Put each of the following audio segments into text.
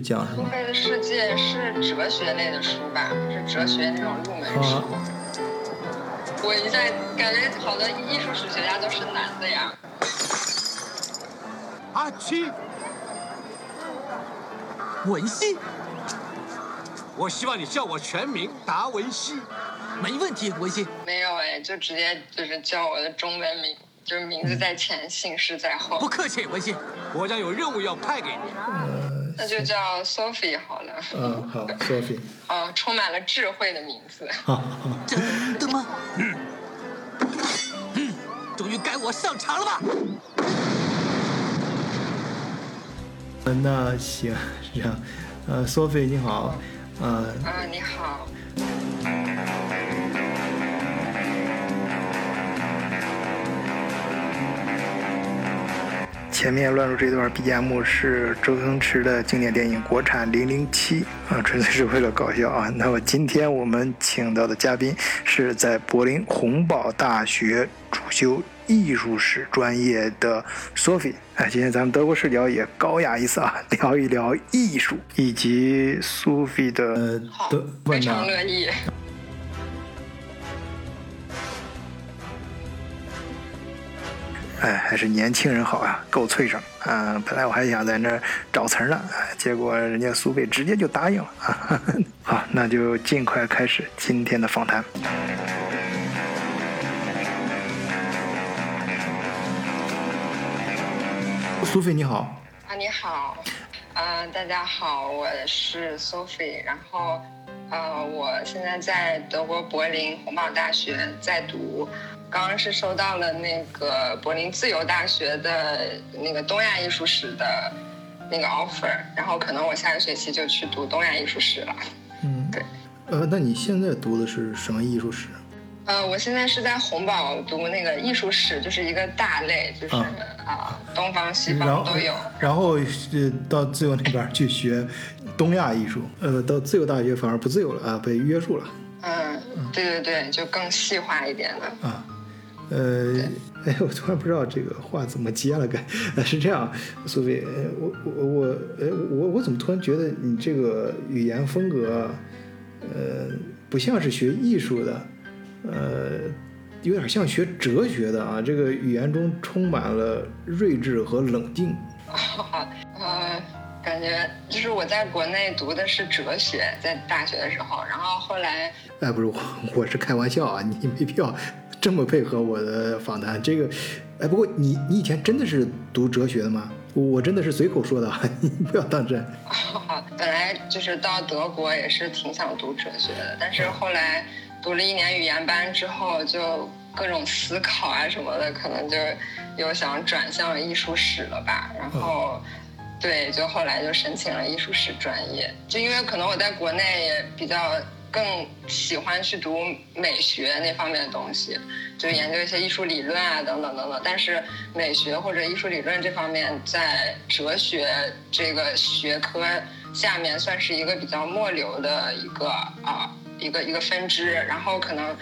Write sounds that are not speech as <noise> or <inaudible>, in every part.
讲什么？苏菲的世界是哲学类的书吧？是哲学那种入门书。啊我一下感觉好多艺术史学家都是男的呀。阿七，文熙，我希望你叫我全名达文西。没问题，文熙。没有哎，就直接就是叫我的中文名，就是名字在前，姓氏在后不。客气，文熙。国家有任务要派给你，那就叫 Sophie 好了。嗯，好，Sophie，<laughs> 哦，充满了智慧的名字。好 <laughs> 好，真的吗？嗯，嗯，终于该我上场了吧？嗯那行，是这样，呃，Sophie 你好，呃，啊，你好。前面乱入这段 BGM 是周星驰的经典电影国产《零零七》啊，纯粹是为了搞笑啊。那么今天我们请到的嘉宾是在柏林洪堡大学主修艺术史专业的 Sophie。哎，今天咱们德国视角也高雅一次啊，聊一聊艺术以及 Sophie 的呃，非？常乐意。哎，还是年轻人好啊，够脆生啊！本来我还想在那儿找词儿呢，结果人家苏菲直接就答应了啊。<laughs> 好，那就尽快开始今天的访谈。苏菲你好，啊，你好，呃，大家好，我是 Sophie，然后，呃，我现在在德国柏林洪堡大学在读，刚刚是收到了那个柏林自由大学的那个东亚艺术史的那个 offer，然后可能我下个学期就去读东亚艺术史了。嗯，<laughs> 对，呃，那你现在读的是什么艺术史？呃，我现在是在红宝读那个艺术史，就是一个大类，就是啊啊、东方西方都有。然后呃到自由那边去学东亚艺术，呃，到自由大学反而不自由了啊，被约束了嗯，对对对，就更细化一点的。啊。呃，<laughs> 哎，我突然不知道这个话怎么接了，该呃是这样，苏菲，呃我我我，哎，我我怎么突然觉得你这个语言风格，呃，不像是学艺术的，呃，有点像学哲学的啊，这个语言中充满了睿智和冷静。<laughs> 呃，感觉就是我在国内读的是哲学，在大学的时候，然后后来哎，不是我，我是开玩笑啊，你没必要这么配合我的访谈。这个，哎，不过你你以前真的是读哲学的吗？我真的是随口说的，<laughs> 你不要当真。<laughs> 本来就是到德国也是挺想读哲学的，但是后来读了一年语言班之后，就各种思考啊什么的，可能就又想转向艺术史了吧。然后，对，就后来就申请了艺术史专业，就因为可能我在国内也比较更喜欢去读美学那方面的东西，就研究一些艺术理论啊等等等等。但是美学或者艺术理论这方面，在哲学这个学科下面算是一个比较末流的一个啊一个一个分支，然后可能。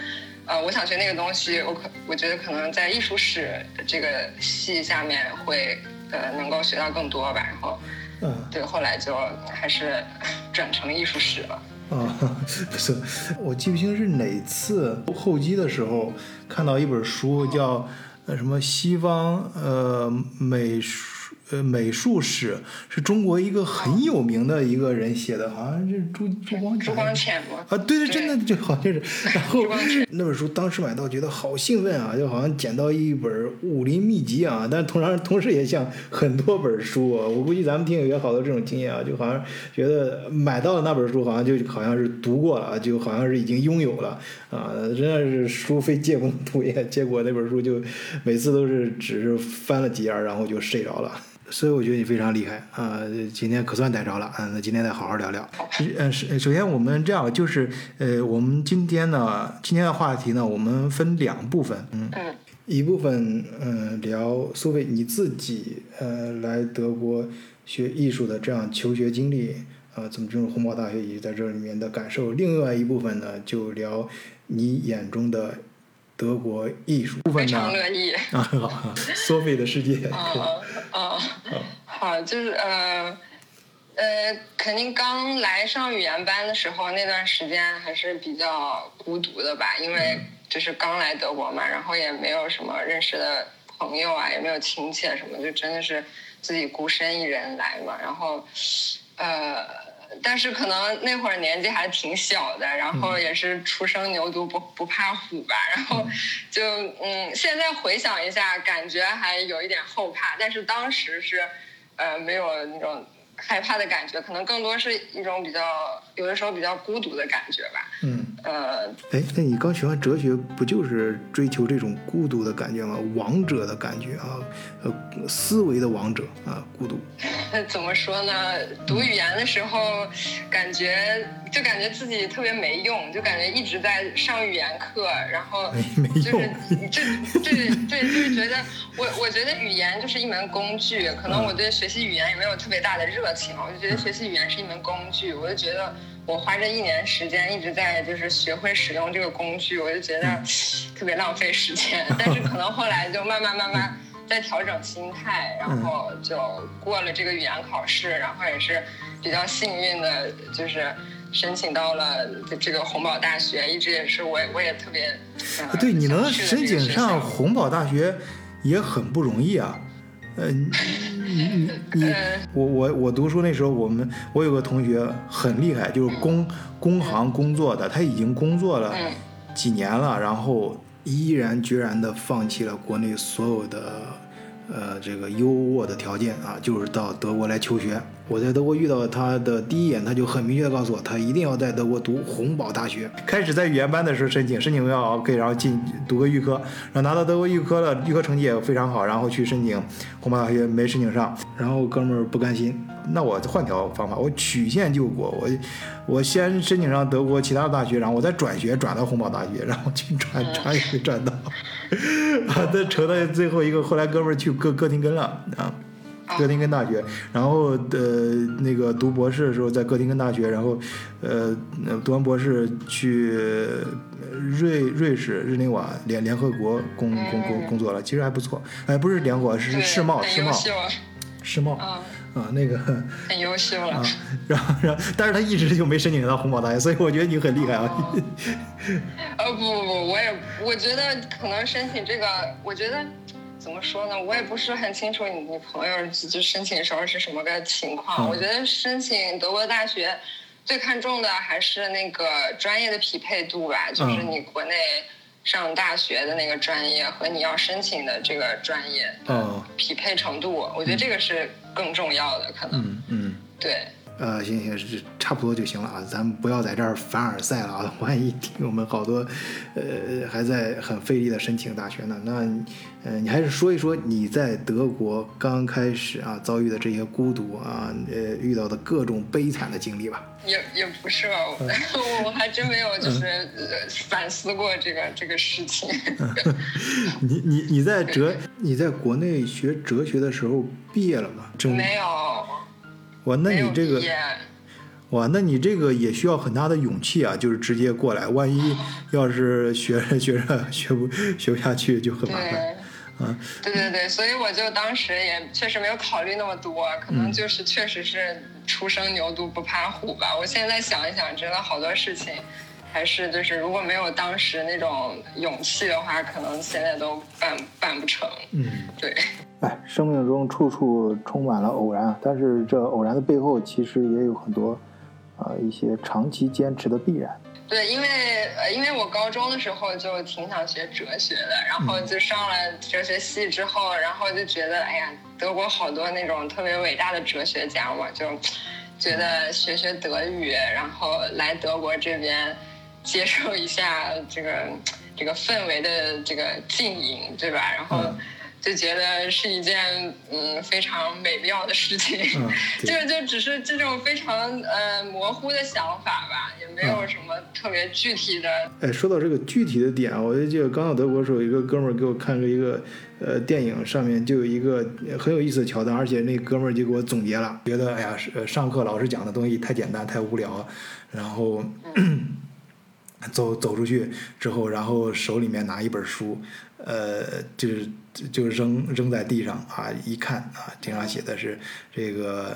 呃，我想学那个东西，我可我觉得可能在艺术史这个系下面会呃能够学到更多吧，然后嗯对，后来就还是 <laughs> 转成艺术史了。<laughs> 啊，不是，我记不清是哪次候机的时候看到一本书叫呃什么西方呃美术呃美术史，是中国一个很有名的一个人写的，好像是朱朱光潜朱光潜吗？啊，对对，真的就好像是。<laughs> 然后朱光潜那本书当时买到，觉得好兴奋啊，就好像捡到一本武林秘籍啊。但同时同时也像很多本书啊，我估计咱们听友也好多这种经验啊，就好像觉得买到了那本书，好像就好像是读过了，就好像是已经拥有了啊。真的是书非借功图 <laughs> 也，结果那本书就每次都是只是翻了几页，然后就睡着了。所以我觉得你非常厉害啊、今天可算逮着了啊、那今天再好好聊聊。呃，是首先我们这样，就是呃，我们今天呢，今天的话题呢，我们分两部分，嗯，嗯一部分嗯、呃聊苏菲你自己呃来德国学艺术的这样求学经历啊、怎么进入红堡大学以及在这里面的感受。另外一部分呢，就聊你眼中的德国艺术部分非常乐意。啊，<laughs> Sophie 的世界。嗯 <laughs> 嗯，好，就是呃呃，肯定刚来上语言班的时候，那段时间还是比较孤独的吧，因为就是刚来德国嘛，然后也没有什么认识的朋友啊，也没有亲戚什么，就真的是自己孤身一人来嘛。然后，呃，但是可能那会儿年纪还挺小的，然后也是初生牛犊不不怕虎吧，然后 <laughs> 就嗯，现在回想一下，感觉还有一点后怕，但是当时是呃没有那种。害怕的感觉，可能更多是一种比较，有的时候比较孤独的感觉吧。嗯，呃，哎，那你刚学完哲学，不就是追求这种孤独的感觉吗？王者的感觉啊，呃，思维的王者啊，孤独。<laughs> 怎么说呢？读语言的时候，感觉就感觉自己特别没用，就感觉一直在上语言课，然后就是这对对，就是觉得我我觉得语言就是一门工具，可能我对学习语言也没有特别大的热情，我就觉得学习语言是一门工具，我就觉得我花这一年时间一直在就是学会使用这个工具，我就觉得特别浪费时间，<laughs> 但是可能后来就慢慢慢慢。在调整心态，然后就过了这个语言考试，然后也是比较幸运的，就是申请到了这个洪堡大学，一直也是我我也特别。对，你能申请上洪堡大学也很不容易啊。呃，你 <laughs> 你你，我我我读书那时候，我们我有个同学很厉害，就是工工行工作的，他已经工作了几年了，然后毅然决然的放弃了国内所有的。呃，这个优渥的条件啊，就是到德国来求学。我在德国遇到他的第一眼，他就很明确的告诉我，他一定要在德国读洪堡大学。开始在语言班的时候申请，申请要 OK，然后进读个预科，然后拿到德国预科了，预科成绩也非常好，然后去申请洪堡大学没申请上，然后哥们儿不甘心，那我换条方法，我曲线救国，我我先申请上德国其他的大学，然后我再转学转到洪堡大学，然后去转转也没转到，<laughs> 啊，这成了最后一个，后来哥们儿去哥哥廷根了啊。哥廷根大学，然后呃那个读博士的时候在哥廷根大学，然后呃读完博士去瑞瑞士日内瓦联联合国工工工工作了，其实还不错，哎不是联合国是世贸世贸世贸啊那个很优秀了，然后然后但是他一直就没申请到红宝大学，所以我觉得你很厉害啊。<laughs> 呃不不不，我也我觉得可能申请这个，我觉得。怎么说呢？我也不是很清楚你你朋友就申请的时候是什么个情况。我觉得申请德国大学最看重的还是那个专业的匹配度吧，就是你国内上大学的那个专业和你要申请的这个专业匹配程度，我觉得这个是更重要的，可能。嗯嗯。对。呃，行行，是差不多就行了啊，咱们不要在这儿凡尔赛了啊，<laughs> 万一听我们好多，呃，还在很费力的申请大学呢，那，呃，你还是说一说你在德国刚开始啊遭遇的这些孤独啊，呃，遇到的各种悲惨的经历吧。也也不是吧，我 <laughs> 我还真没有就是反思过这个这个事情。<laughs> 你你你在哲你在国内学哲学的时候毕业了吗？没有。哇，那你这个，哇，那你这个也需要很大的勇气啊！就是直接过来，万一 <laughs> 要是学着学着学不学不下去，就很麻烦。啊，对对对，所以我就当时也确实没有考虑那么多，可能就是确实是初生牛犊不怕虎吧。我现在想一想，真的好多事情。还是就是，如果没有当时那种勇气的话，可能现在都办办不成。嗯，对。哎，生命中处处充满了偶然，但是这偶然的背后，其实也有很多啊一些长期坚持的必然。对，因为呃，因为我高中的时候就挺想学哲学的，然后就上了哲学系之后，然后就觉得，哎呀，德国好多那种特别伟大的哲学家嘛，就觉得学学德语，然后来德国这边。接受一下这个这个氛围的这个浸淫，对吧？然后就觉得是一件嗯非常美妙的事情，<laughs> 就就只是这种非常呃模糊的想法吧，也没有什么特别具体的。哎，说到这个具体的点，我就记得刚到德国的时候，一个哥们儿给我看了一个呃电影，上面就有一个很有意思的桥段，而且那哥们儿就给我总结了，觉得哎呀，上课老师讲的东西太简单太无聊，然后。<clears throat> 走走出去之后，然后手里面拿一本书，呃，就是就扔扔在地上啊，一看啊，顶上写的是这个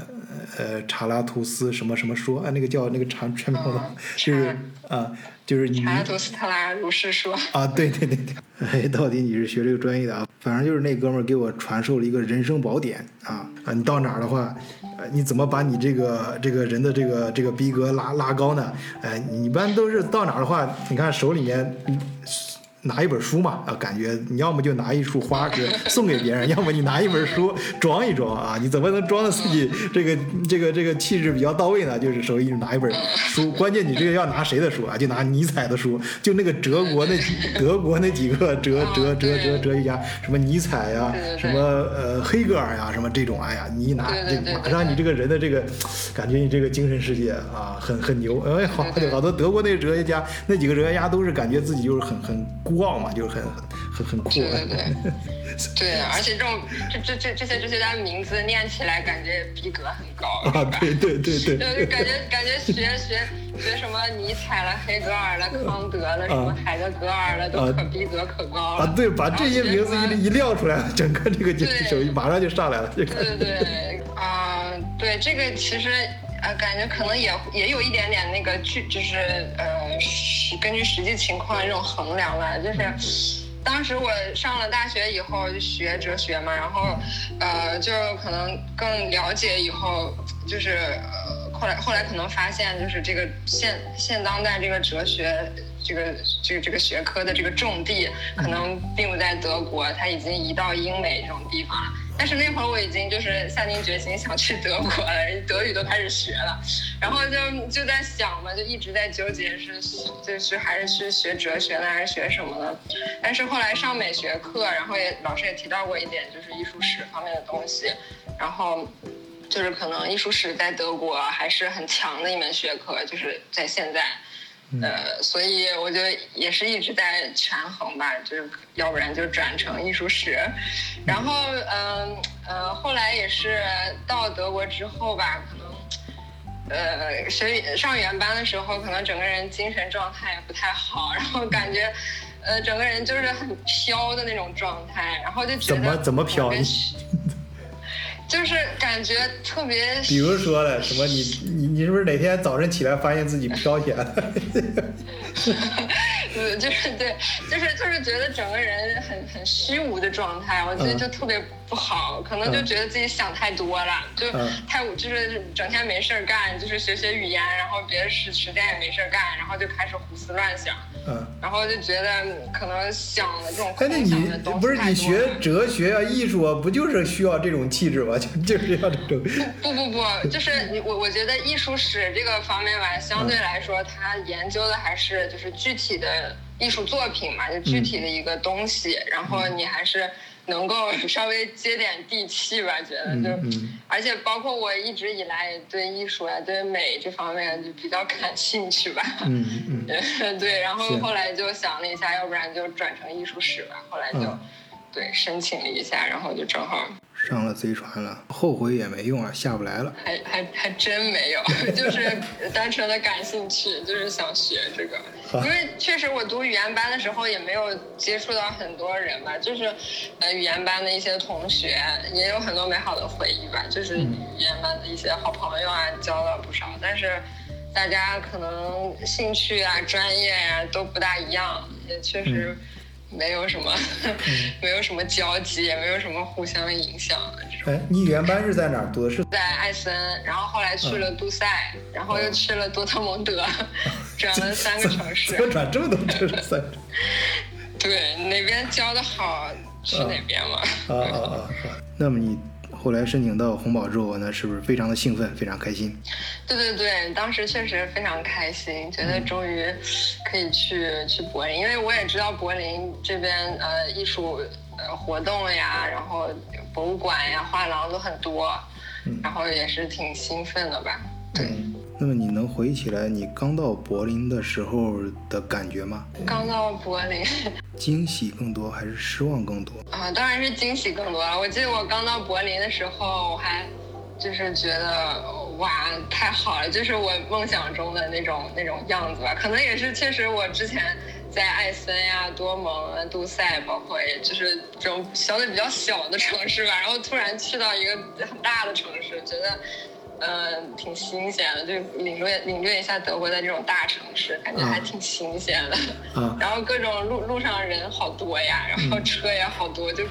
呃查拉图斯什么什么说啊，那个叫那个查全名了，就是啊，就是你查拉图斯特拉如是说。啊，对对对对，<laughs> 哎，到底你是学这个专业的啊？反正就是那哥们儿给我传授了一个人生宝典啊啊！你到哪儿的话，呃，你怎么把你这个这个人的这个这个逼格拉拉高呢？哎，你一般都是到哪儿的话，你看手里面。嗯拿一本书嘛，啊，感觉你要么就拿一束花是送给别人，<laughs> 要么你拿一本书装一装啊，你怎么能装的自己这个这个这个气质比较到位呢？就是手里拿一本书，关键你这个要拿谁的书啊？就拿尼采的书，就那个德国那德国那几个哲 <laughs> 哲哲哲哲学家，什么尼采呀，什么呃黑格尔呀，什么这种，哎呀，你一拿这马上你这个人的这个感觉，你这个精神世界啊，很很牛，哎，好好多德国那哲学家那几个哲学家都是感觉自己就是很很。孤傲嘛，就是很很很酷。对对对，<laughs> 对，而且这种这这这这些哲学家的名字念起来感觉逼格很高啊！对对对对，就感觉感觉学学学什么尼采了、黑格尔了、康德了、什么海德格尔了，都可逼格可高了啊！对，把这些名字一一撂出来，整个这个就手马上就上来了。对对对，啊，对这个其实。呃，感觉可能也也有一点点那个具，就是呃，根据实际情况这种衡量吧。就是当时我上了大学以后就学哲学嘛，然后呃，就可能更了解以后，就是呃，后来后来可能发现，就是这个现现当代这个哲学这个这个这个学科的这个重地，可能并不在德国，它已经移到英美这种地方了。但是那会儿我已经就是下定决心想去德国了，<laughs> 德语都开始学了，然后就就在想嘛，就一直在纠结是就是还是去学哲学呢，还是学什么呢？但是后来上美学课，然后也老师也提到过一点，就是艺术史方面的东西，然后就是可能艺术史在德国还是很强的一门学科，就是在现在。呃，所以我就也是一直在权衡吧，就是要不然就转成艺术史，然后嗯呃，后来也是到德国之后吧，可能呃学上语言班的时候，可能整个人精神状态也不太好，然后感觉呃整个人就是很飘的那种状态，然后就觉得怎么怎么飘？<laughs> 就是感觉特别，比如说了什么？你你你是不是哪天早晨起来发现自己飘起来了？<laughs> 嗯，就是对，就是就是觉得整个人很很虚无的状态，我觉得就特别不好，可能就觉得自己想太多了，就太就是整天没事儿干，就是学学语言，然后别的时时间也没事儿干，然后就开始胡思乱想。嗯，然后就觉得可能想的这种空想的东西不是你学哲学啊、艺术啊，不就是需要这种气质吗？就就是要这种。不不不，就是你我我觉得艺术史这个方面吧，相对来说，它研究的还是就是具体的艺术作品嘛，就具体的一个东西，然后你还是。能够 <laughs> 稍微接点地气吧，觉得就，而且包括我一直以来也对艺术啊、对美这方面就比较感兴趣吧。嗯嗯。<laughs> 对，然后后来就想了一下，要不然就转成艺术史吧。后来就，对，申请了一下，然后就正好。上了贼船了，后悔也没用啊，下不来了。还还还真没有，<laughs> 就是单纯的感兴趣，就是想学这个。因为确实我读语言班的时候也没有接触到很多人吧，就是呃语言班的一些同学也有很多美好的回忆吧，就是语言班的一些好朋友啊交了不少，但是大家可能兴趣啊、专业呀都不大一样，也确实。没有什么，没有什么交集，也没有什么互相影响。哎，你原班是在哪儿读的？是在艾森，然后后来去了杜塞，然后又去了多特蒙德，<laughs> 转了三个城市。怎么转这么多城市？<laughs> <laughs> 对，哪边教的好去哪边嘛。啊啊啊！那么你。后来申请到红宝之后，呢是不是非常的兴奋，非常开心？对对对，当时确实非常开心，觉得终于可以去去柏林，因为我也知道柏林这边呃艺术呃活动呀，然后博物馆呀、画廊都很多，然后也是挺兴奋的吧？对。那么你能回忆起来你刚到柏林的时候的感觉吗？刚到柏林，惊喜更多还是失望更多？啊，当然是惊喜更多了。我记得我刚到柏林的时候，我还就是觉得哇，太好了，就是我梦想中的那种那种样子吧。可能也是确实我之前在艾森呀、多蒙啊、杜塞，包括也就是这种相对比较小的城市吧，然后突然去到一个很大的城市，觉得。嗯，挺新鲜的，就领略领略一下德国的这种大城市，感觉还挺新鲜的。嗯，<laughs> 然后各种路路上人好多呀，然后车也好多，就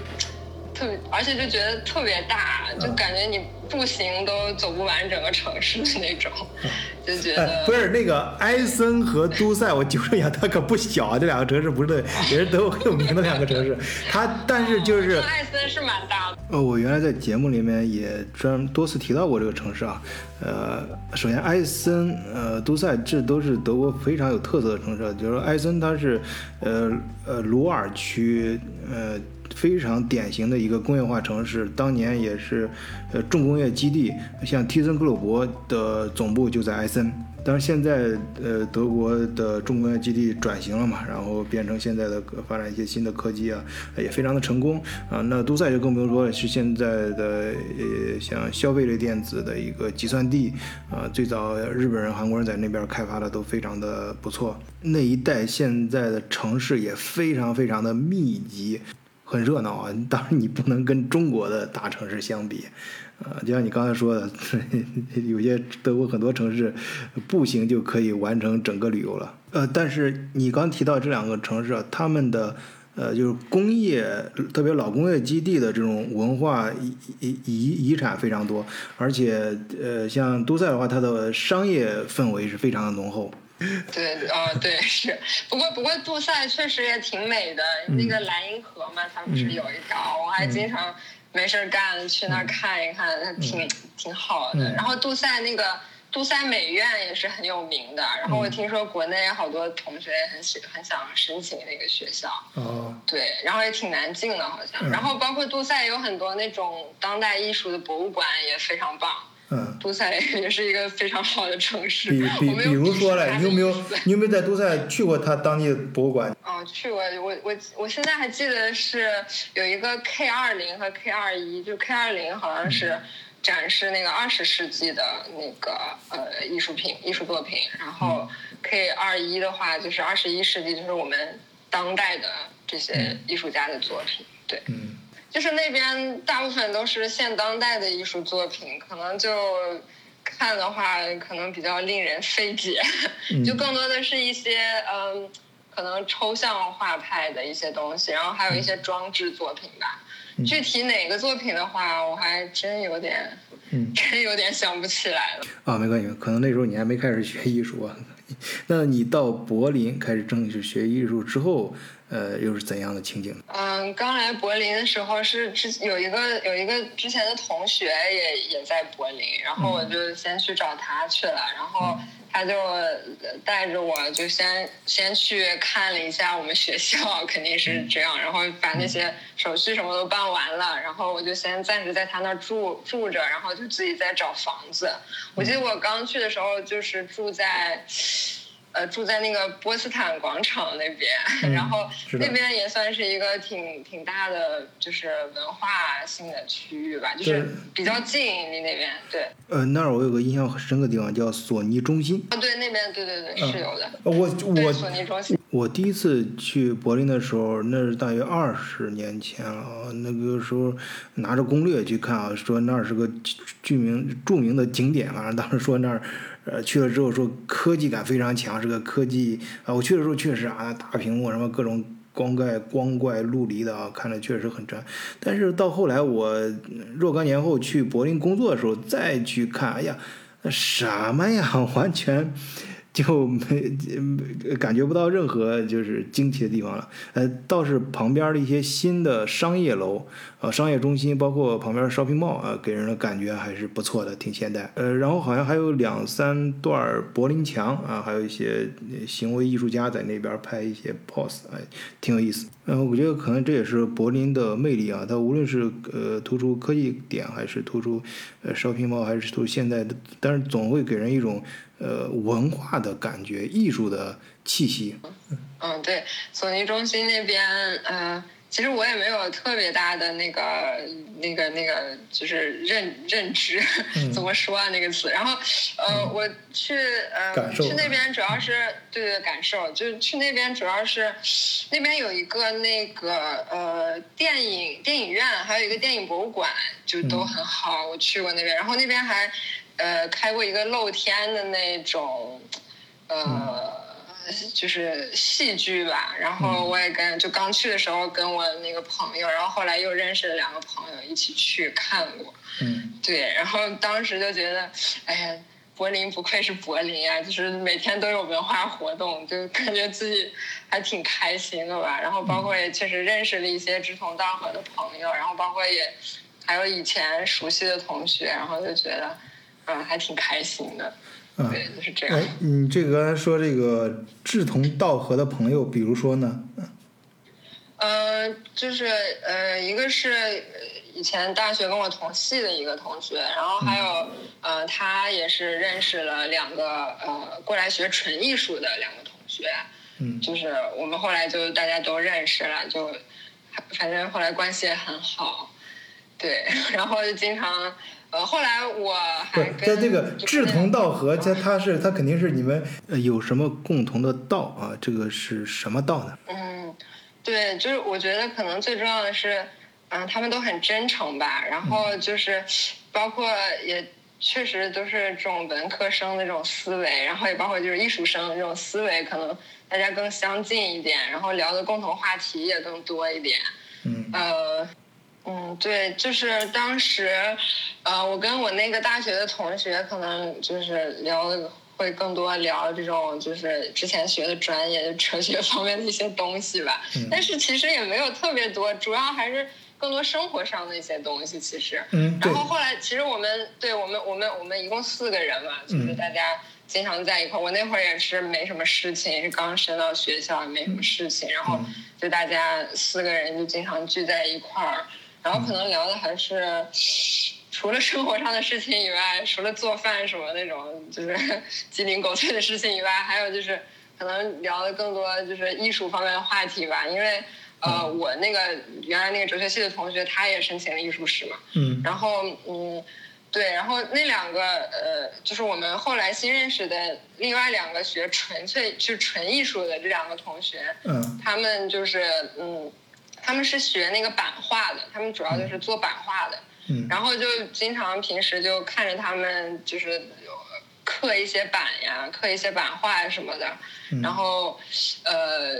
特别，而且就觉得特别大，就感觉你步行都走不完整个城市的那种，<laughs> 就觉得。不是那个埃森和都塞，我纠正一下，它可不小啊，这两个城市不是对，也是德国很有名的两个城市。它 <laughs> 但是就是埃森是蛮大的。呃，我原来在节目里面也专多次提到过这个城市啊。呃，首先埃森、呃都塞，这都是德国非常有特色的城市。就是说埃森它是，呃呃鲁尔区，呃非常典型的一个工业化城市，当年也是，呃重工业基地，像蒂森克虏伯的总部就在埃森。但是现在，呃，德国的重工业基地转型了嘛，然后变成现在的发展一些新的科技啊，也非常的成功啊。那都塞就更不用说了，是现在的呃像消费类电子的一个集散地啊。最早日本人、韩国人在那边开发的都非常的不错。那一带现在的城市也非常非常的密集，很热闹啊。当然你不能跟中国的大城市相比。啊，就像你刚才说的，<laughs> 有些德国很多城市步行就可以完成整个旅游了。呃，但是你刚提到这两个城市，他们的呃就是工业，特别老工业基地的这种文化遗遗遗遗产非常多，而且呃像都塞的话，它的商业氛围是非常的浓厚。对，啊，对，是。不过不过杜塞确实也挺美的，那个莱茵河嘛，它不是有一条，我还经常。没事干去那儿看一看，挺挺好的。然后杜塞那个杜塞美院也是很有名的。然后我听说国内好多同学也很喜很想申请那个学校。哦。对，然后也挺难进的，好像。然后包括杜塞有很多那种当代艺术的博物馆，也非常棒。嗯。都塞 <laughs> 也是一个非常好的城市。<laughs> 比比比如说嘞，你有没有你有没有在都塞去过他当地的博物馆？哦，去过。我我我现在还记得是有一个 K 二零和 K 二一，就 K 二零好像是展示那个二十世纪的那个呃艺术品、艺术作品，然后 K 二一的话就是二十一世纪，就是我们当代的这些艺术家的作品。对，嗯，就是那边大部分都是现当代的艺术作品，可能就看的话可能比较令人费解，<laughs> 就更多的是一些嗯。可能抽象画派的一些东西，然后还有一些装置作品吧。具体哪个作品的话，我还真有点，<laughs> 真有点想不起来了。啊，没关系，可能那时候你还没开始学艺术啊。<laughs> 那你到柏林开始正式学艺术之后，呃，又是怎样的情景？嗯，刚来柏林的时候是之有一个有一个之前的同学也也在柏林，然后我就先去找他去了，然后。他就带着我，就先先去看了一下我们学校，肯定是这样，然后把那些手续什么都办完了，然后我就先暂时在他那儿住住着，然后就自己在找房子。我记得我刚去的时候就是住在。呃，住在那个波斯坦广场那边，然后那边也算是一个挺挺大的，就是文化性的区域吧，就是比较近离那边。对。呃，那儿我有个印象很深的地方叫索尼中心。哦，对，那边对对对是有的。我我索尼中心。我第一次去柏林的时候，那是大约二十年前了。那个时候拿着攻略去看啊，说那儿是个著名著名的景点，反正当时说那儿。呃，去了之后说科技感非常强，是个科技啊。我去的时候确实啊，大屏幕什么各种光怪光怪陆离的啊，看着确实很真。但是到后来我若干年后去柏林工作的时候再去看，哎呀，那什么呀，<laughs> 完全。就没感觉不到任何就是惊奇的地方了，呃，倒是旁边的一些新的商业楼，呃，商业中心，包括旁边的 shopping mall 啊，给人的感觉还是不错的，挺现代。呃，然后好像还有两三段柏林墙啊，还有一些行为艺术家在那边拍一些 pose，哎，挺有意思。嗯，我觉得可能这也是柏林的魅力啊，它无论是呃突出科技点，还是突出呃 shopping mall，还是突出现在的，但是总会给人一种。呃，文化的感觉，艺术的气息。嗯，对，索尼中心那边，呃，其实我也没有特别大的那个、那个、那个，就是认认知，嗯 <laughs> 怎么说啊那个词。然后，呃，我去呃去那边主要是对对感受，就是去那边主要是那边有一个那个呃电影电影院，还有一个电影博物馆，就都嗯很好。我去过那边，然后那边还呃开过一个露天的那种呃。就是戏剧吧，然后我也跟就刚去的时候跟我那个朋友，然后后来又认识了两个朋友一起去看过，嗯对，然后当时就觉得，哎呀，柏林不愧是柏林呀，就是每天都有文化活动，就感觉自己还挺开心的吧。然后包括也确实认识了一些志同道合的朋友，然后包括也还有以前熟悉的同学，然后就觉得，嗯，还挺开心的。嗯。对，就是这样。哎，你这个刚才说这个志同道合的朋友，比如说呢？呃，就是呃，一个是呃以前大学跟我同系的一个同学，然后还有呃，他也是认识了两个呃过来学纯艺术的两个同学，嗯就是我们后来就大家都认识了，就反正后来关系也很好，对，<laughs> 然后就经常呃，后来我还跟在这个志同道合，那它它是它肯定是你们呃有什么共同的道啊？这个是什么道呢？嗯，对，就是我觉得可能最重要的是，嗯，他们都很真诚吧，然后就是包括也确实都是这种文科生的这种思维，然后也包括就是艺术生的这种思维，可能大家更相近一点，然后聊的共同话题也更多一点。嗯呃，嗯，对，就是当时，呃，我跟我那个大学的同学，可能就是聊的会更多聊这种就是之前学的专业就哲学方面的一些东西吧。嗯但是其实也没有特别多，主要还是更多生活上的一些东西。其实，然，后后来，其实我们对我们我们我们一共四个人嘛，就是嗯大家经常在一块儿。我那会儿也是没什么事情，也是刚升到学校，也没什么事情，然后嗯就大家四个人就经常聚在一块儿，然后可能聊的还是。除了生活上的事情以外，除了做饭什么那种就是 <laughs> 鸡零狗碎的事情以外，还有就是可能聊的更多就是艺术方面的话题吧。因为呃，我那个原来那个哲学系的同学，他也申请了艺术史嘛，嗯然后嗯，对，然后那两个呃，就是我们后来新认识的另外两个学纯粹就纯艺术的这两个同学，嗯他们就是嗯，他们是学那个版画的，他们主要就是做版画的，嗯。然后就经常平时就看着他们就是刻一些版呀，刻一些版画呀什么的，嗯。然后呃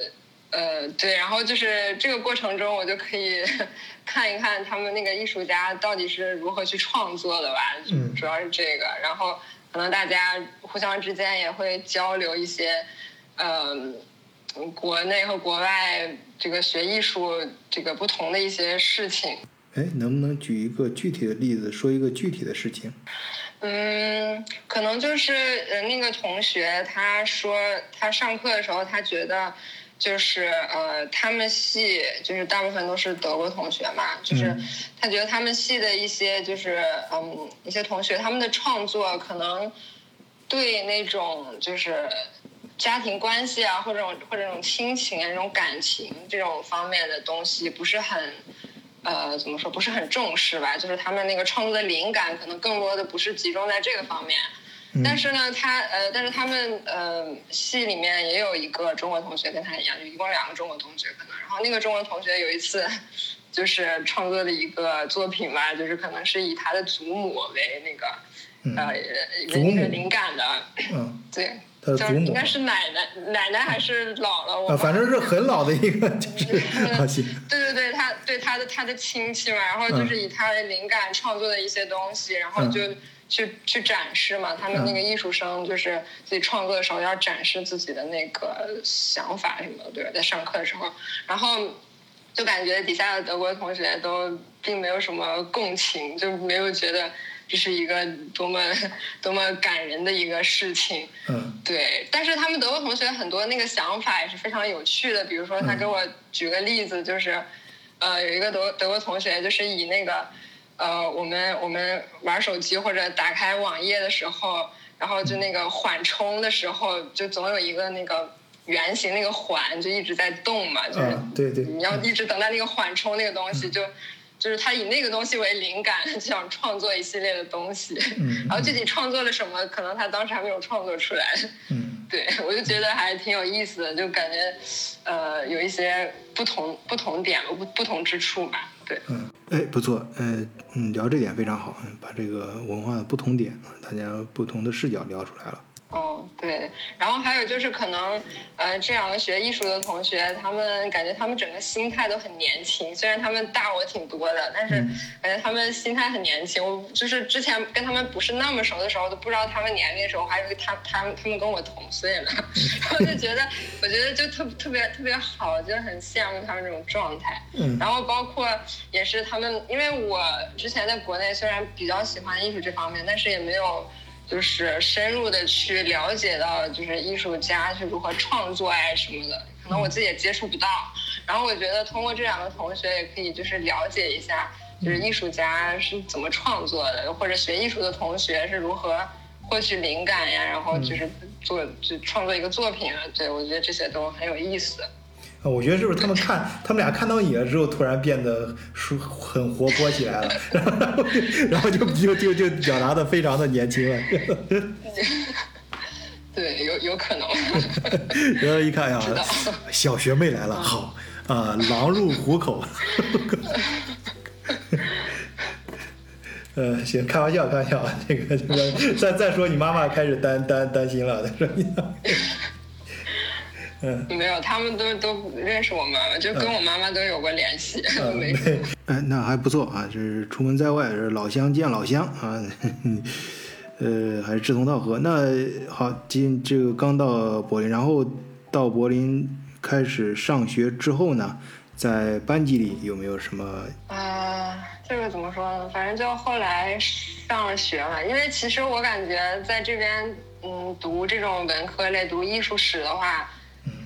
呃对，然后就是这个过程中，我就可以 <laughs> 看一看他们那个艺术家到底是如何去创作的吧，就嗯。主要是这个，然后可能大家互相之间也会交流一些，嗯、国内和国外这个学艺术这个不同的一些事情。哎，能不能举一个具体的例子，说一个具体的事情？嗯，可能就是呃，那个同学他说他上课的时候，他觉得就是呃，他们系就是大部分都是德国同学嘛，就是嗯他觉得他们系的一些就是嗯一些同学他们的创作可能对那种就是家庭关系啊，或者或者这种亲情啊、这种感情这种方面的东西不是很。呃，怎么说不是很重视吧？就是他们那个创作的灵感，可能更多的不是集中在这个方面。嗯但是呢，他呃，但是他们呃系里面也有一个中国同学跟他一样，就一共两个中国同学可能。然后那个中国同学有一次就是创作的一个作品吧，就是可能是以他的祖母为那个、嗯呃为那个灵感的，嗯，对，他的祖母叫应该是奶奶奶奶还是姥姥？反正是很老的一个，就是对对对，他对他的他的亲戚嘛，然后就是以他的灵感创作的一些东西，然后就去去展示嘛。他们那个艺术生就是自己创作的时候要展示自己的那个想法什么的，对吧？在上课的时候，然后就感觉底下的德国同学都并没有什么共情，就没有觉得这是一个多么多么感人的一个事情。嗯。对，但是他们德国同学很多那个想法也是非常有趣的，比如说他嗯。给我举个例子，就是，呃，有一个德德国同学就是以那个，呃，我们我们玩手机或者打开网页的时候，然后就那个缓冲的时候，就总有一个那个圆形那个缓就一直在动嘛，就是啊，对对，你要一直等待那个缓冲那个东西，就就是他以那个东西为灵感，就 <laughs> 想创作一系列的东西。嗯然后具体创作了什么，可能他当时还没有创作出来。嗯 <laughs> 对我就觉得还挺有意思的，就感觉呃有一些不同不同点不不同之处吧。对，嗯，哎，不错，呃，嗯，聊这点非常好，嗯把这个文化的不同点，大家不同的视角聊出来了。哦，对，然后还有就是可能，呃，这两个学艺术的同学，他们感觉他们整个心态都很年轻，虽然他们大我挺多的，但是感觉他们心态很年轻。我就是之前跟他们不是那么熟的时候，都不知道他们年龄的时候，我还以为他他们他们跟我同岁呢，<laughs> 然后就觉得，我觉得就特特别特别好，就很羡慕他们这种状态。嗯然后包括也是他们，因为我之前在国内虽然比较喜欢艺术这方面，但是也没有就是深入的去了解到，就是艺术家是如何创作啊什么的，可能我自己也接触不到。然后我觉得通过这两个同学也可以就是了解一下，就是艺术家是怎么创作的，或者学艺术的同学是如何获取灵感呀，然后就是做就创作一个作品啊。对我觉得这些都很有意思。啊，我觉得是不是他们看他们俩看到你了之后，突然变得舒很活泼起来了，然后然后就就就就表达的非常的年轻了，<laughs> 对，有有可能。然后一看呀小学妹来了，好啊，狼入虎口。<laughs> 呃，行，开玩笑，开玩笑，这个这个，再再说你妈妈开始担担担心了，说你，嗯。没有，他们都都认识我妈妈，就跟我妈妈都有过联系。啊，没对，<laughs> 哎，那还不错啊，就是出门在外是老乡见老乡啊，<laughs> 呃，还是志同道合。那好，今这个刚到柏林，然后到柏林开始上学之后呢，在班级里有没有什么？啊，这个怎么说呢？反正就后来上了学嘛，因为其实我感觉在这边，嗯，读这种文科类、读艺术史的话，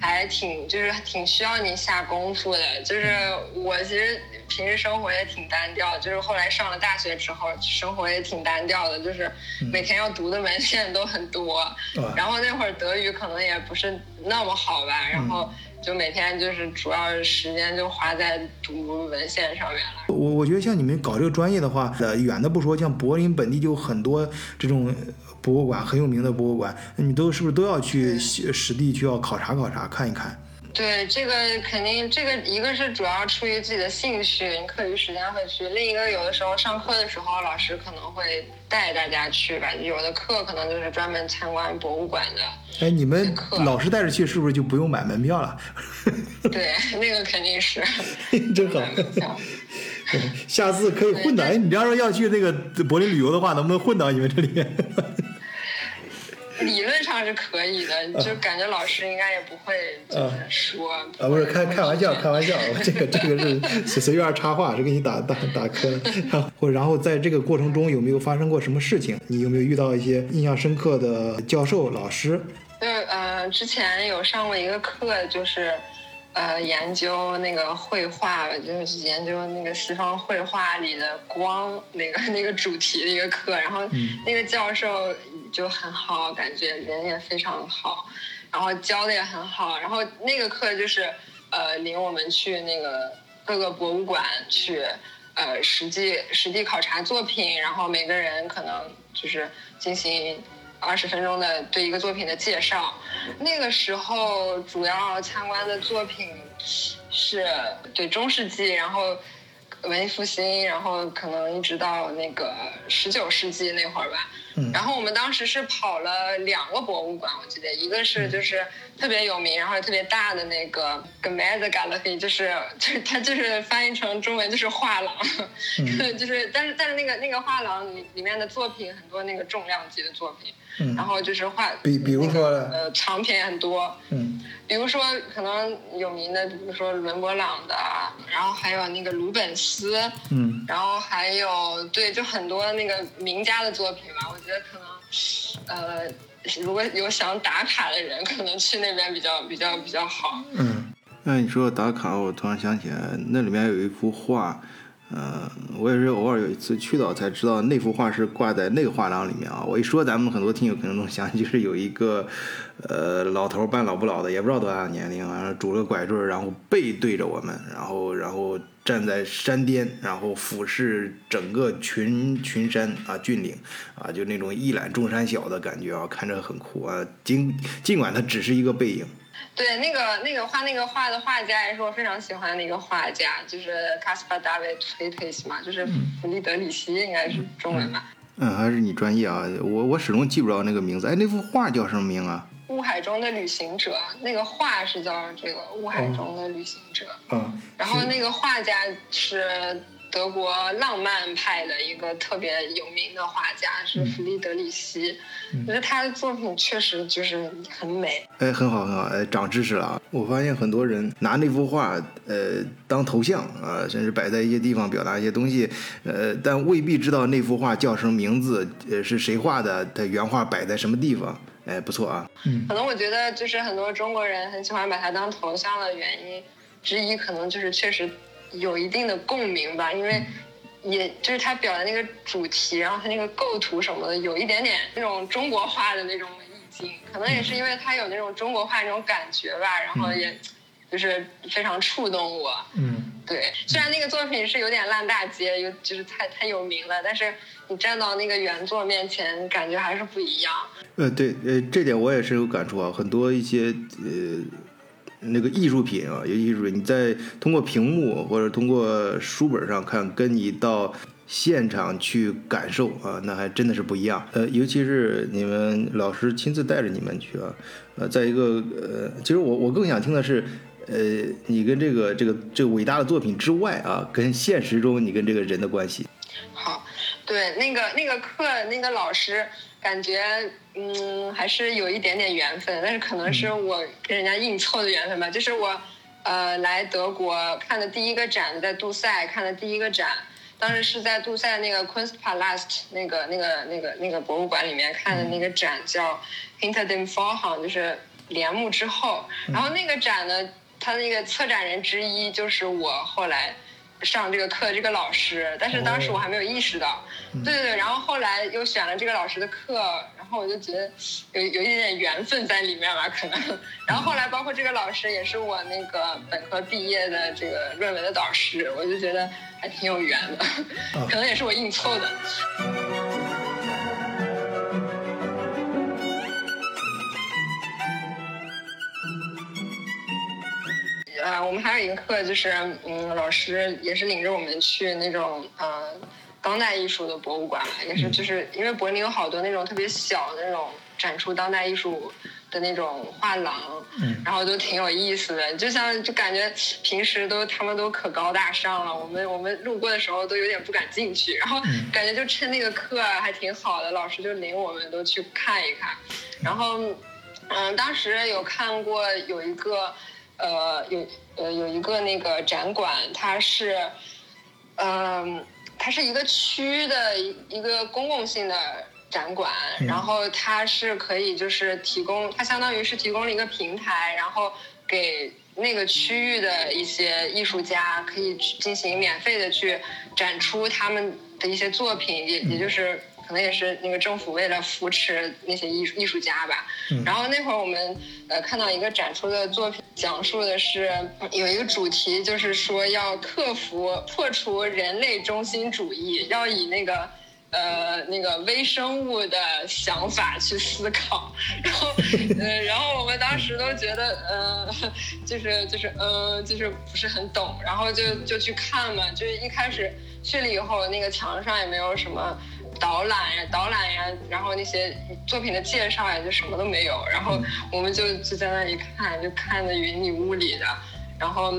还挺就是挺需要你下功夫的。就是我其实平时生活也挺单调，就是后来上了大学之后，生活也挺单调的，就是每天要读的文献都很多。然后那会儿德语可能也不是那么好吧，然后就每天就是主要时间就花在读文献上面了。我我觉得像你们搞这个专业的话，呃，远的不说，像柏林本地就很多这种博物馆，很有名的博物馆，你都是不是都要去实实地去要考察考察，看一看？对，这个肯定，这个一个是主要出于自己的兴趣，你课余时间会去；另一个有的时候上课的时候，老师可能会带大家去吧。有的课可能就是专门参观博物馆的，哎，你们老师带着去，是不是就不用买门票了？<laughs> 对，那个肯定是。<laughs> 真好。<laughs> 下次可以混到，哎，你要是要去那个柏林旅游的话，能不能混到你们这里面？理论上是可以的，就感觉老师应该也不会就是说。啊，不是开开玩笑，开玩笑，<laughs> 这个这个是随随便插话，是给你打打打磕。然后或然后在这个过程中有没有发生过什么事情？你有没有遇到一些印象深刻的教授老师？就呃，之前有上过一个课，就是呃研究那个绘画，就是研究那个西方绘画里的光那个 <laughs> 那个主题的一个课，然后那个教授就很好，感觉人也非常好，然后教的也很好，然后那个课就是呃领我们去那个各个博物馆去。呃，实际实地考察作品，然后每个人可能就是进行二十分钟的对一个作品的介绍。那个时候主要参观的作品是对中世纪，然后文艺复兴，然后可能一直到那个十九世纪那会儿吧。嗯。然后我们当时是跑了两个博物馆，我记得一个是就是特别有名，然后特别大的那个 Gemälde Galerie，就是 <laughs> 就是它就是翻译成中文就是画廊，<laughs> 就是但是但是那个那个画廊里里面的作品很多那个重量级的作品，嗯。然后就是画比比如说那个呃藏品也很多，嗯。比如说可能有名的，比如说伦勃朗的，然后还有那个鲁本斯，嗯。然后还有对，就很多那个名家的作品吧。我觉得可能，呃，如果有想打卡的人，可能去那边比较比较比较好。嗯。那你说打卡，我突然想起来，那里面有一幅画，嗯，我也是偶尔有一次去到才知道那幅画是挂在那个画廊里面啊。我一说，咱们很多听友可能能想，就是有一个呃老头半老不老的，也不知道多大年龄，然后拄着拐棍，然后背对着我们，然后然后站在山巅，然后俯视整个群群山啊峻岭啊，就那种一览众山小的感觉啊，看着很酷啊。尽尽管它只是一个背影。对，那个那个画那个画的画家也是我非常喜欢的一个画家，就是 Caspar David Friedrich 嘛，就是弗里德里希，应该是中文吧。嗯，还是你专业啊，我我始终记不着那个名字。哎，那幅画叫什么名啊？雾海中的旅行者，那个画是叫这个雾海中的旅行者。嗯。然后那个画家是。德国浪漫派的一个特别有名的画家是弗里德里希，我觉得他的作品确实就是很美。哎，很好很好，哎，长知识了啊！我发现很多人拿那幅画呃当头像啊，甚至摆在一些地方表达一些东西，呃，但未必知道那幅画叫什么名字，呃，是谁画的，它原画摆在什么地方。哎，不错啊。嗯。可能我觉得就是很多中国人很喜欢把它当头像的原因之一，可能就是确实。有一定的共鸣吧，因为也就是他表的那个主题，然后他那个构图什么的，有一点点那种中国画的那种意境，可能也是因为他有那种中国画那种感觉吧，然后也就是非常触动我。嗯，对，虽然那个作品是有点烂大街，有就是太太有名了，但是你站到那个原作面前，感觉还是不一样。呃，对，呃，这点我也是有感触啊，很多一些呃。那个艺术品啊，尤其是你在通过屏幕或者通过书本上看，跟你到现场去感受啊，那还真的是不一样。呃，尤其是你们老师亲自带着你们去啊，呃，在一个呃，其实我我更想听的是，呃，你跟这个这个这个伟大的作品之外啊，跟现实中你跟这个人的关系。好，对，那个那个课那个老师。感觉嗯还是有一点点缘分，但是可能是我跟人家硬凑的缘分吧。就是我呃来德国看的第一个展，在杜塞看的第一个展，当时是在杜塞那个 Kunstpalast 那个那个那个那个博物馆里面看的那个展，叫 Hinter dem Vorhang，就是帘幕之后。然后那个展呢，它那个策展人之一就是我后来。上这个课这个老师，但是当时我还没有意识到，对对对，然后后来又选了这个老师的课，然后我就觉得有有一点点缘分在里面吧，可能。然后后来包括这个老师也是我那个本科毕业的这个论文的导师，我就觉得还挺有缘的，可能也是我硬凑的。呃，我们还有一个课，就是嗯，老师也是领着我们去那种呃当代艺术的博物馆，也是就是因为柏林有好多那种特别小的那种展出当代艺术的那种画廊，然后都挺有意思的，就像就感觉平时都他们都可高大上了，我们我们路过的时候都有点不敢进去，然后感觉就趁那个课还挺好的，老师就领我们都去看一看，然后嗯，当时有看过有一个。呃，有呃有一个那个展馆，它是，嗯，它是一个区的一一个公共性的展馆，然后它是可以就是提供，它相当于是提供了一个平台，然后给那个区域的一些艺术家可以进行免费的去展出他们的一些作品，也也就是。可能也是那个政府为了扶持那些艺术艺术家吧。然后那会儿我们呃看到一个展出的作品，讲述的是有一个主题，就是说要克服破除人类中心主义，要以那个呃那个微生物的想法去思考。<laughs> 然后呃然后我们当时都觉得呃就是就是呃就是不是很懂，然后就就去看嘛，就是一开始去了以后，那个墙上也没有什么。导览呀，导览呀，然后那些作品的介绍呀，就什么都没有。然后我们就就在那里看，就看的云里雾里的。然后，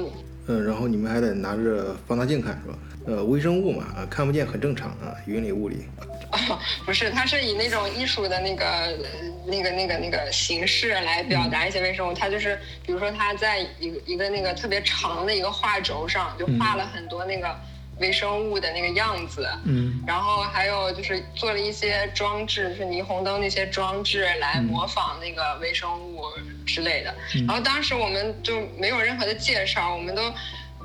嗯，然后你们还得拿着放大镜看，是吧？呃，微生物嘛，啊，看不见很正常啊，云里雾里。哦，<laughs> 不是，它是以那种艺术的那个、那个、那个、那个形式来表达一些微生物。它就是，比如说，它在一个一个那个特别长的一个画轴上，就画了很多那个。微生物的那个样子，嗯，然后还有就是做了一些装置，就是霓虹灯那些装置来模仿那个微生物之类的。然后当时我们就没有任何的介绍，我们都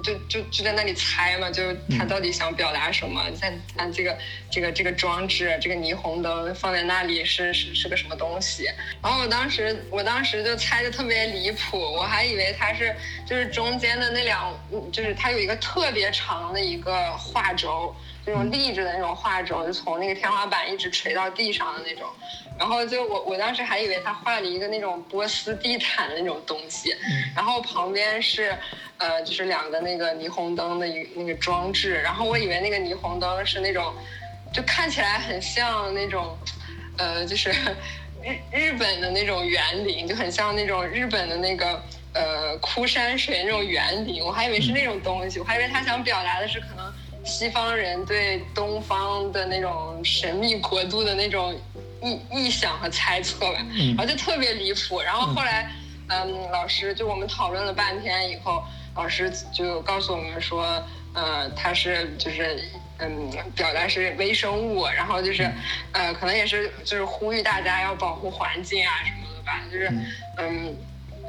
就就就在那里猜嘛，就他到底想表达什么？在他这个这个这个装置，这个霓虹灯放在那里是是是个什么东西？然后我当时我当时就猜的特别离谱，我还以为他是就是中间的那两，就是他有一个特别长的一个画轴。那种立着的那种画轴，就从那个天花板一直垂到地上的那种，然后就我我当时还以为他画了一个那种波斯地毯的那种东西，然后旁边是，呃，就是两个那个霓虹灯的一那个装置，然后我以为那个霓虹灯是那种，就看起来很像那种，呃，就是日日本的那种园林，就很像那种日本的那个呃枯山水那种园林，我还以为是那种东西，我还以为他想表达的是可能。西方人对东方的那种神秘国度的那种臆臆想和猜测吧，然后就特别离谱。然后后来，嗯，老师就我们讨论了半天以后，老师就告诉我们说，呃，他是就是嗯，表达是微生物，然后就是呃，可能也是就是呼吁大家要保护环境啊什么的吧，就是嗯，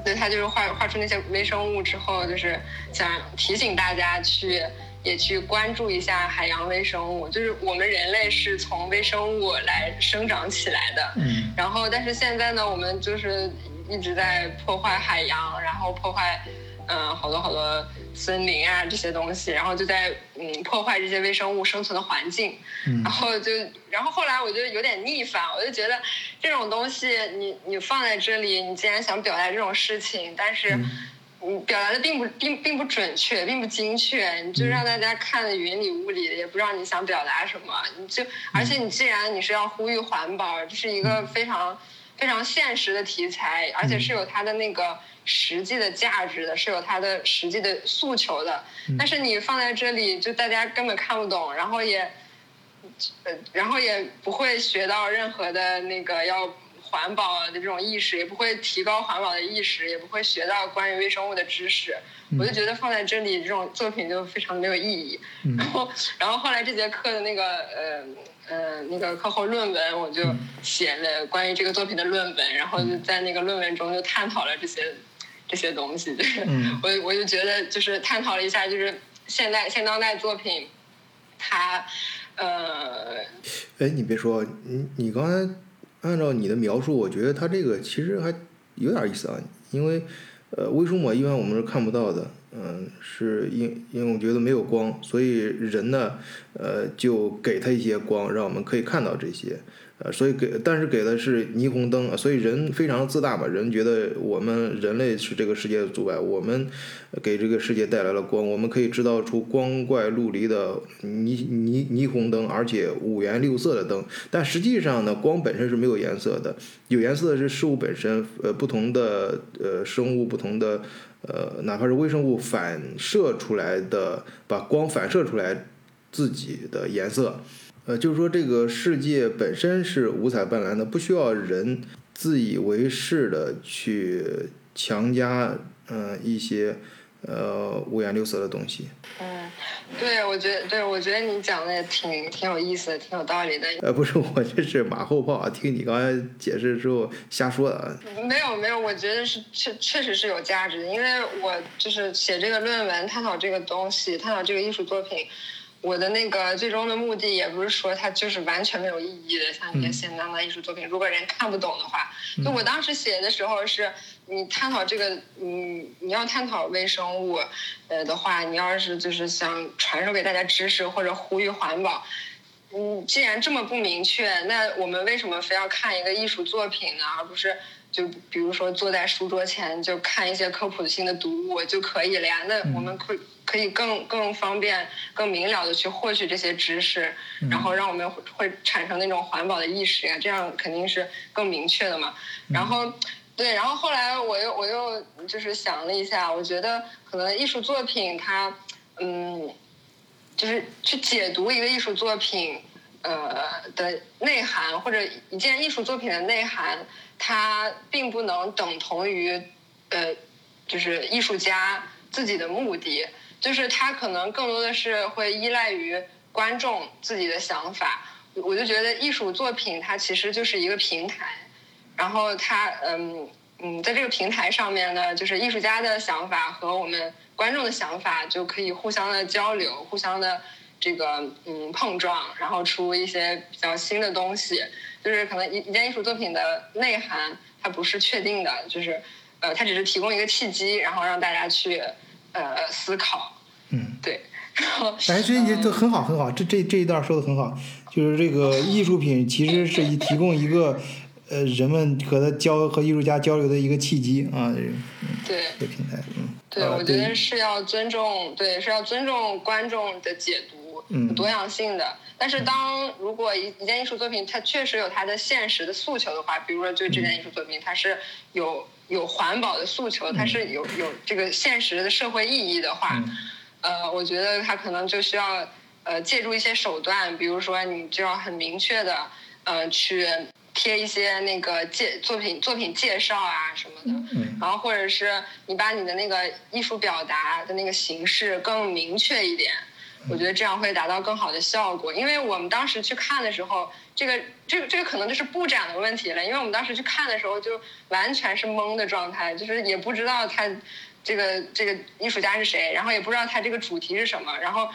对他就是画画出那些微生物之后，就是想提醒大家去。也去关注一下海洋微生物，就是我们人类是从微生物来生长起来的。嗯。然后，但是现在呢，我们就是一直在破坏海洋，然后破坏，嗯，好多好多森林啊这些东西，然后就在嗯破坏这些微生物生存的环境。嗯。然后就，然后后来我就有点逆反，我就觉得这种东西，你你放在这里，你既然想表达这种事情，但是。你表达的并不并并不准确，并不精确，你就让大家看的云里雾里的，也不知道你想表达什么。你就而且你既然你是要呼吁环保，这是一个非常非常现实的题材，而且是有它的那个实际的价值的，是有它的实际的诉求的。但是你放在这里，就大家根本看不懂，然后也呃，然后也不会学到任何的那个要。环保的这种意识也不会提高环保的意识，也不会学到关于微生物的知识。我就觉得放在这里这种作品就非常没有意义。然后，然后后来这节课的那个呃呃那个课后论文，我就写了关于这个作品的论文，然后就在那个论文中就探讨了这些这些东西。<laughs> 就是我我就觉得就是探讨了一下，就是现代现当代作品，它呃，哎，你别说，你你刚才。按照你的描述，我觉得它这个其实还有点意思啊，因为，呃，微生物一般我们是看不到的，嗯，是因因为我觉得没有光，所以人呢，呃，就给它一些光，让我们可以看到这些。呃，所以给，但是给的是霓虹灯，所以人非常自大吧？人觉得我们人类是这个世界的阻碍，我们给这个世界带来了光，我们可以制造出光怪陆离的霓霓霓虹灯，而且五颜六色的灯。但实际上呢，光本身是没有颜色的，有颜色的是事物本身。呃，不同的呃生物，不同的呃，哪怕是微生物反射出来的，把光反射出来自己的颜色。呃，就是说，这个世界本身是五彩斑斓的，不需要人自以为是的去强加嗯一些呃五颜六色的东西。嗯，对，我觉得，对我觉得你讲的也挺挺有意思的，挺有道理的。呃，不是，我这是马后炮，听你刚才解释之后瞎说的。没有没有，我觉得是确确实是有价值的，因为我就是写这个论文，探讨这个东西，探讨这个艺术作品。我的那个最终的目的也不是说它就是完全没有意义的，像一些现当代艺术作品，如果人看不懂的话，就我当时写的时候是，你探讨这个，嗯，你要探讨微生物，呃的话，你要是就是想传授给大家知识或者呼吁环保，嗯，既然这么不明确，那我们为什么非要看一个艺术作品呢？而不是就比如说坐在书桌前就看一些科普性的读物就可以了呀？那我们可。可以更更方便、更明了的去获取这些知识，然后让我们会产生那种环保的意识呀，这样肯定是更明确的嘛。然后，对，然后后来我又我又就是想了一下，我觉得可能艺术作品它，嗯，就是去解读一个艺术作品呃的内涵，或者一件艺术作品的内涵，它并不能等同于呃，就是艺术家自己的目的。就是他可能更多的是会依赖于观众自己的想法，我就觉得艺术作品它其实就是一个平台，然后它嗯嗯，在这个平台上面呢，就是艺术家的想法和我们观众的想法就可以互相的交流，互相的这个嗯碰撞，然后出一些比较新的东西。就是可能一一件艺术作品的内涵它不是确定的，就是呃，它只是提供一个契机，然后让大家去呃思考。嗯，对。然后哎，这也都很好，很好。这这这一段说的很好，就是这个艺术品其实是以提供一个呃人们和他交和艺术家交流的一个契机啊。嗯，对，这个平台，嗯，对，啊我觉得是要尊重，对，是要尊重观众的解读，嗯多样性的。但是当如果一一件艺术作品它确实有它的现实的诉求的话，比如说就这件艺术作品它是有有环保的诉求，它是有有这个现实的社会意义的话，嗯。呃，我觉得它可能就需要呃借助一些手段，比如说你就要很明确的呃去贴一些那个介作品作品介绍啊什么的，嗯。然后或者是你把你的那个艺术表达的那个形式更明确一点，我觉得这样会达到更好的效果。因为我们当时去看的时候，这个这个这个可能就是布展的问题了，因为我们当时去看的时候就完全是懵的状态，就是也不知道他这个这个艺术家是谁，然后也不知道他这个主题是什么，然后。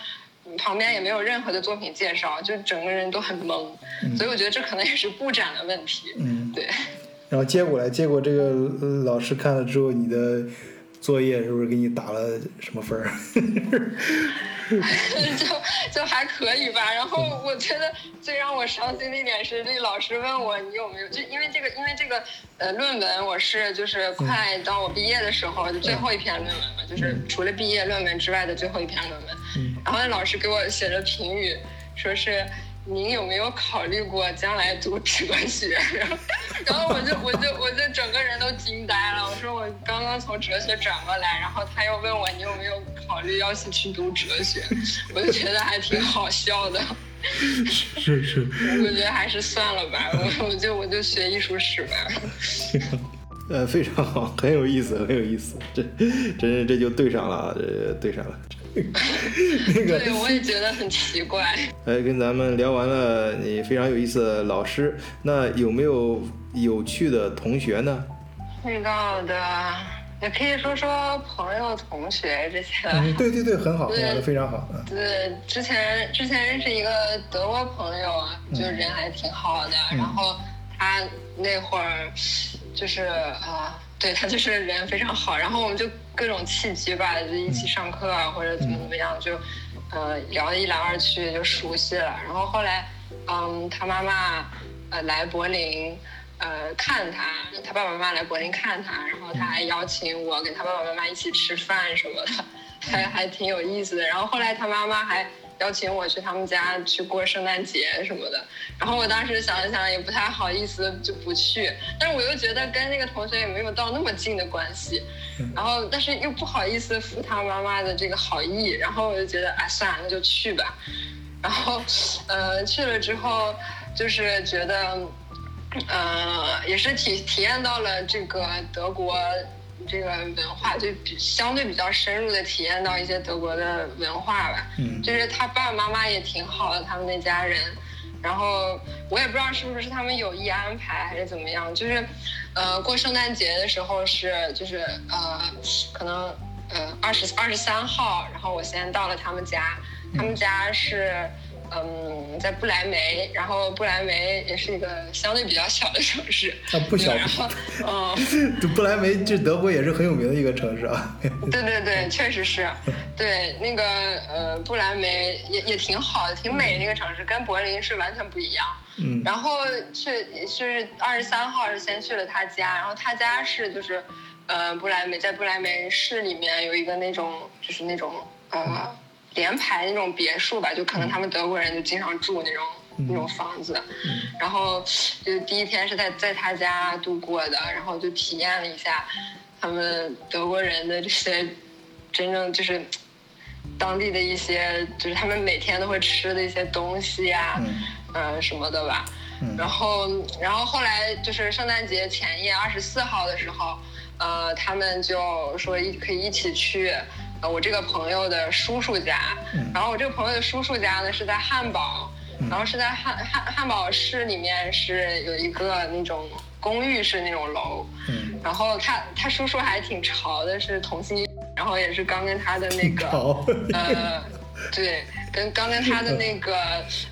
旁边也没有任何的作品介绍，就整个人都很懵，所以我觉得这可能也是布展的问题。嗯，对，然后结果来，结果这个呃老师看了之后，你的作业是不是给你打了什么分儿？<laughs> <laughs> 就就还可以吧。然后我觉得最让我伤心的一点是，那老师问我你有没有，就因为这个，因为这个呃论文我是就是快到我毕业的时候，就最后一篇论文嘛，就是除了毕业论文之外的最后一篇论文。然后那老师给我写的评语，说是。您有没有考虑过将来读哲学？<laughs> 然后我就我就我就整个人都惊呆了。我说我刚刚从哲学转过来，然后他又问我你有没有考虑要去去读哲学？我就觉得还挺好笑的。是是，我觉得还是算了吧，我我就我就学艺术史吧。<laughs> 呃，非常好，很有意思，很有意思，这这这就对上了啊，这对上了。<laughs> 那个，对，我也觉得很奇怪。呃，<laughs> 跟咱们聊完了你非常有意思的老师，那有没有有趣的同学呢？遇到的也可以说说朋友、同学这些。嗯，对对对，很好，对很好，非常好。嗯对，之前之前认识一个德国朋友啊，就人还挺好的。嗯然后他那会儿就是啊、对他就是人非常好。然后我们就各种契机吧，就一起上课啊，或者怎么怎么样，就呃聊得一来二去就熟悉了。然后后来，嗯，他妈妈呃来柏林。呃，看他，他爸爸妈妈来柏林看他，然后他还邀请我跟他爸爸妈妈一起吃饭什么的，还还挺有意思的。然后后来他妈妈还邀请我去他们家去过圣诞节什么的，然后我当时想了想，也不太好意思就不去，但是我又觉得跟那个同学也没有到那么近的关系，然后但是又不好意思负他妈妈的这个好意，然后我就觉得哎算了，那就去吧。然后呃去了之后，就是觉得。呃，也是体体验到了这个德国这个文化，就比相对比较深入的体验到一些德国的文化吧。嗯就是他爸爸妈妈也挺好的，他们那家人。然后我也不知道是不是他们有意安排还是怎么样，就是呃过圣诞节的时候是就是呃可能呃二十二十三号，然后我先到了他们家，他们家是。嗯，在不来梅，然后不来梅也是一个相对比较小的城市啊不小然后，嗯，这不来梅，就德国也是很有名的一个城市啊。对对对，<laughs> 确实是，<laughs> 对那个呃不来梅也也挺好的，挺美的那个城市，跟柏林是完全不一样。嗯然后去是二十三号是先去了他家，然后他家是就是，呃不来梅在不来梅市里面有一个那种就是那种呃连排那种别墅吧，就可能他们德国人就经常住那种、那种房子，然后就第一天是在在他家度过的，然后就体验了一下他们德国人的这些真正就是。当地的一些，就是他们每天都会吃的一些东西呀、嗯呃什么的吧。嗯然后，然后后来就是圣诞节前夜，二十四号的时候，呃，他们就说一可以一起去，呃，我这个朋友的叔叔家。嗯然后我这个朋友的叔叔家呢是在汉堡，然后是在汉汉汉堡市里面是有一个那种公寓式那种楼。嗯，然后他他叔叔还挺潮的，是同性，然后也是刚跟他的那个，呃，对，跟刚跟他的那个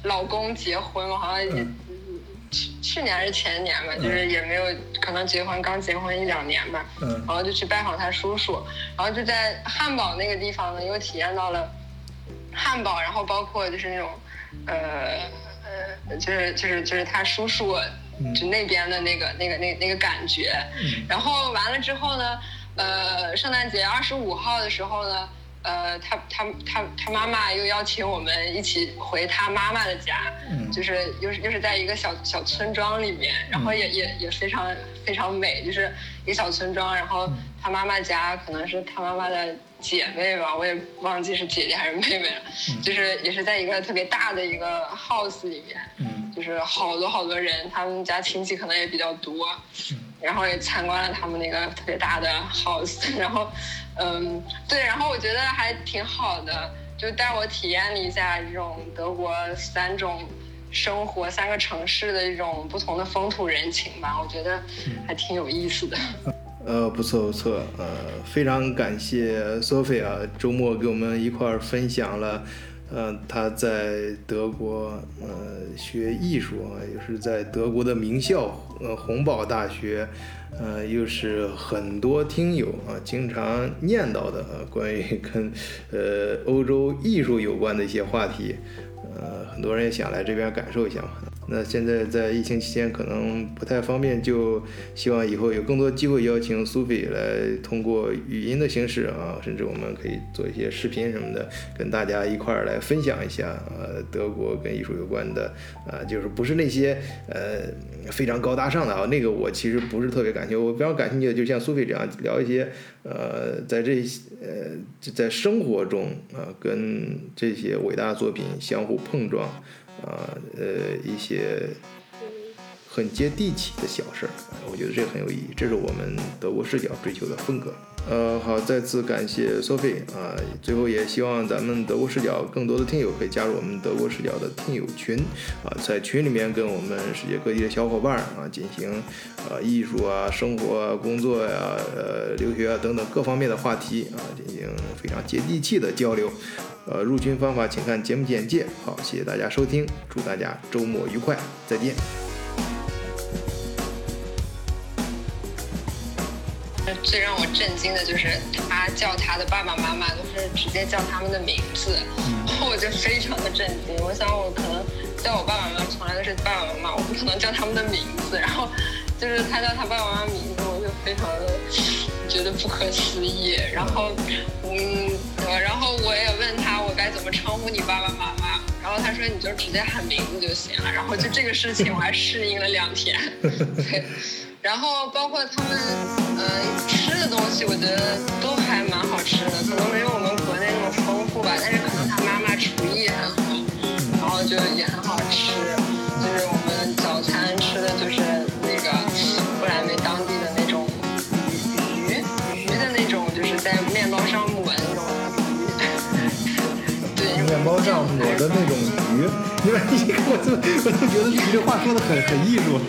老公结婚嘛，好像也嗯去去年还是前年吧，就是也没有可能结婚，刚结婚一两年吧，嗯。然后就去拜访他叔叔，然后就在汉堡那个地方呢，又体验到了汉堡，然后包括就是那种呃呃，就是就是就是他叔叔就那边的那个那个那那个感觉，然后完了之后呢，呃，圣诞节二十五号的时候呢。呃，他他他他妈妈又邀请我们一起回他妈妈的家，嗯就是又是又是在一个小小村庄里面，然后也也也非常非常美，就是一个小村庄，然后他妈妈家可能是他妈妈的姐妹吧，我也忘记是姐姐还是妹妹了，就是也是在一个特别大的一个 house 里面，嗯。就是好多好多人，他们家亲戚可能也比较多，然后也参观了他们那个特别大的 house，然后，嗯，对，然后我觉得还挺好的，就带我体验了一下这种德国三种生活、三个城市的一种不同的风土人情吧，我觉得还挺有意思的。呃，不错不错，呃，非常感谢 Sophie 啊，周末给我们一块儿分享了，呃，她在德国呃学艺术啊，又是在德国的名校呃洪堡大学，呃，又是很多听友啊经常念叨的啊关于跟呃欧洲艺术有关的一些话题，呃，很多人也想来这边感受一下嘛。那现在在疫情期间可能不太方便，就希望以后有更多机会邀请苏菲来通过语音的形式啊，甚至我们可以做一些视频什么的，跟大家一块儿来分享一下呃德国跟艺术有关的啊、就是不是那些呃非常高大上的啊，那个我其实不是特别感兴趣，我非常感兴趣的就像苏菲这样聊一些呃在这呃在生活中啊、跟这些伟大作品相互碰撞。啊，呃，一些很接地气的小事儿，我觉得这个很有意义，这是我们德国视角追求的风格。呃，好，再次感谢 Sophie 啊，最后也希望咱们德国视角更多的听友可以加入我们德国视角的听友群啊，在群里面跟我们世界各地的小伙伴啊进行啊艺术啊、生活啊、工作呀、呃留学啊等等各方面的话题啊进行非常接地气的交流。呃，入群方法请看节目简介。好，谢谢大家收听，祝大家周末愉快，再见。最让我震惊的就是他叫他的爸爸妈妈都是直接叫他们的名字，然 <laughs> 后我就非常的震惊。我想我可能叫我爸爸妈妈从来都是爸爸妈妈，我不可能叫他们的名字。然后就是他叫他爸爸妈妈名字，我就非常的觉得不可思议。然后嗯，呃然后我也问他我该怎么称呼你爸爸妈妈，然后他说你就直接喊名字就行了。然后就这个事情我还适应了两天，<laughs> 对。然后包括他们，呃，吃的东西，我觉得都还蛮好吃的，可能没有我们国内那么丰富吧，但是可能他妈妈厨艺很好，然后就也很像我的那种鱼，因为你我就我就觉得你这话说的很很艺术？